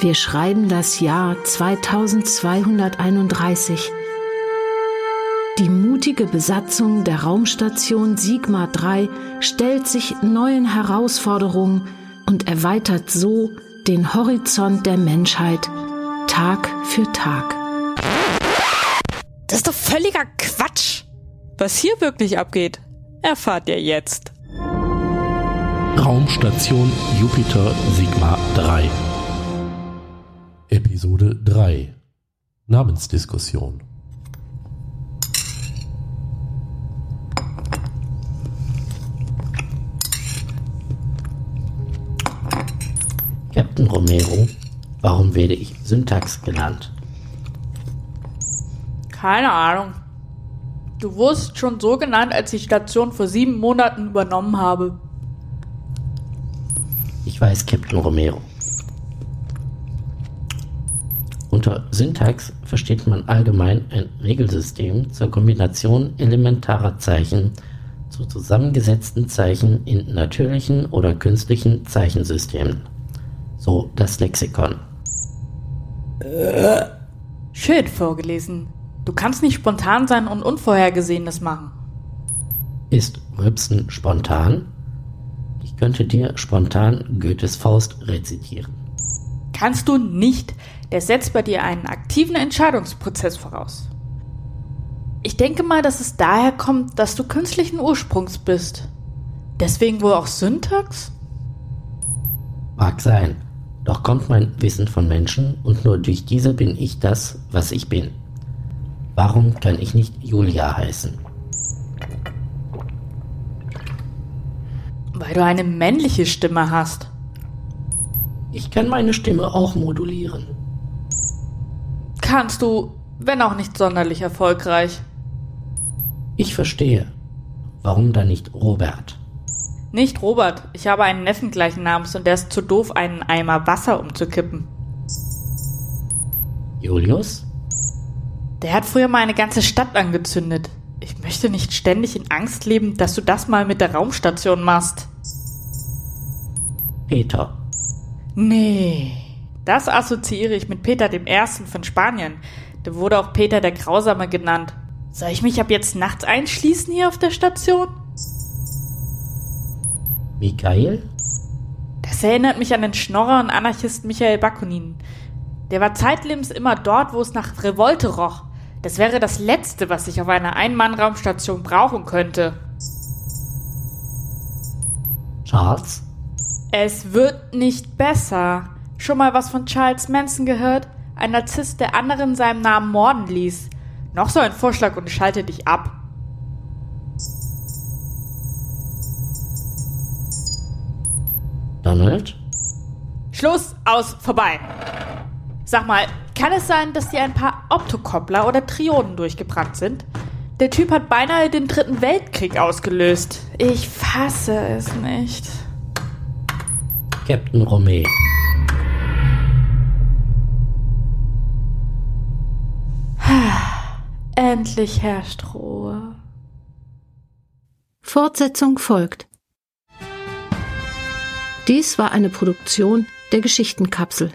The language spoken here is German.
Wir schreiben das Jahr 2231. Die mutige Besatzung der Raumstation Sigma 3 stellt sich neuen Herausforderungen und erweitert so den Horizont der Menschheit Tag für Tag. Das ist doch völliger Quatsch. Was hier wirklich abgeht, erfahrt ihr jetzt. Raumstation Jupiter Sigma 3 Episode 3 Namensdiskussion Captain Romero, warum werde ich Syntax genannt? Keine Ahnung. Du wurdest schon so genannt, als ich Station vor sieben Monaten übernommen habe. Ich weiß, Captain Romero. Unter Syntax versteht man allgemein ein Regelsystem zur Kombination elementarer Zeichen zu zusammengesetzten Zeichen in natürlichen oder künstlichen Zeichensystemen. So das Lexikon. Schön vorgelesen. Du kannst nicht spontan sein und Unvorhergesehenes machen. Ist Rübsen spontan? Ich könnte dir spontan Goethes Faust rezitieren. Kannst du nicht. Der setzt bei dir einen aktiven Entscheidungsprozess voraus. Ich denke mal, dass es daher kommt, dass du künstlichen Ursprungs bist. Deswegen wohl auch Syntax? Mag sein. Doch kommt mein Wissen von Menschen und nur durch diese bin ich das, was ich bin. Warum kann ich nicht Julia heißen? Weil du eine männliche Stimme hast. Ich kann meine Stimme auch modulieren. Kannst du, wenn auch nicht sonderlich erfolgreich. Ich verstehe. Warum dann nicht Robert? Nicht Robert. Ich habe einen Neffen gleichen Namens und der ist zu doof, einen Eimer Wasser umzukippen. Julius? Der hat früher mal eine ganze Stadt angezündet. Ich möchte nicht ständig in Angst leben, dass du das mal mit der Raumstation machst. Peter. Nee, das assoziiere ich mit Peter dem Ersten von Spanien. Der wurde auch Peter der Grausame genannt. Soll ich mich ab jetzt nachts einschließen hier auf der Station? Michael? Das erinnert mich an den Schnorrer und Anarchisten Michael Bakunin. Der war zeitlebens immer dort, wo es nach Revolte roch. Das wäre das Letzte, was ich auf einer Ein-Mann-Raumstation brauchen könnte. Charles? Es wird nicht besser. Schon mal was von Charles Manson gehört? Ein Narzisst, der anderen seinem Namen morden ließ. Noch so ein Vorschlag und schalte dich ab. Donald? Schluss, aus, vorbei. Sag mal, kann es sein, dass dir ein paar Optokoppler oder Trionen durchgebrannt sind? Der Typ hat beinahe den dritten Weltkrieg ausgelöst. Ich fasse es nicht. Captain Romeo. Endlich herrscht Ruhe. Fortsetzung folgt. Dies war eine Produktion der Geschichtenkapsel.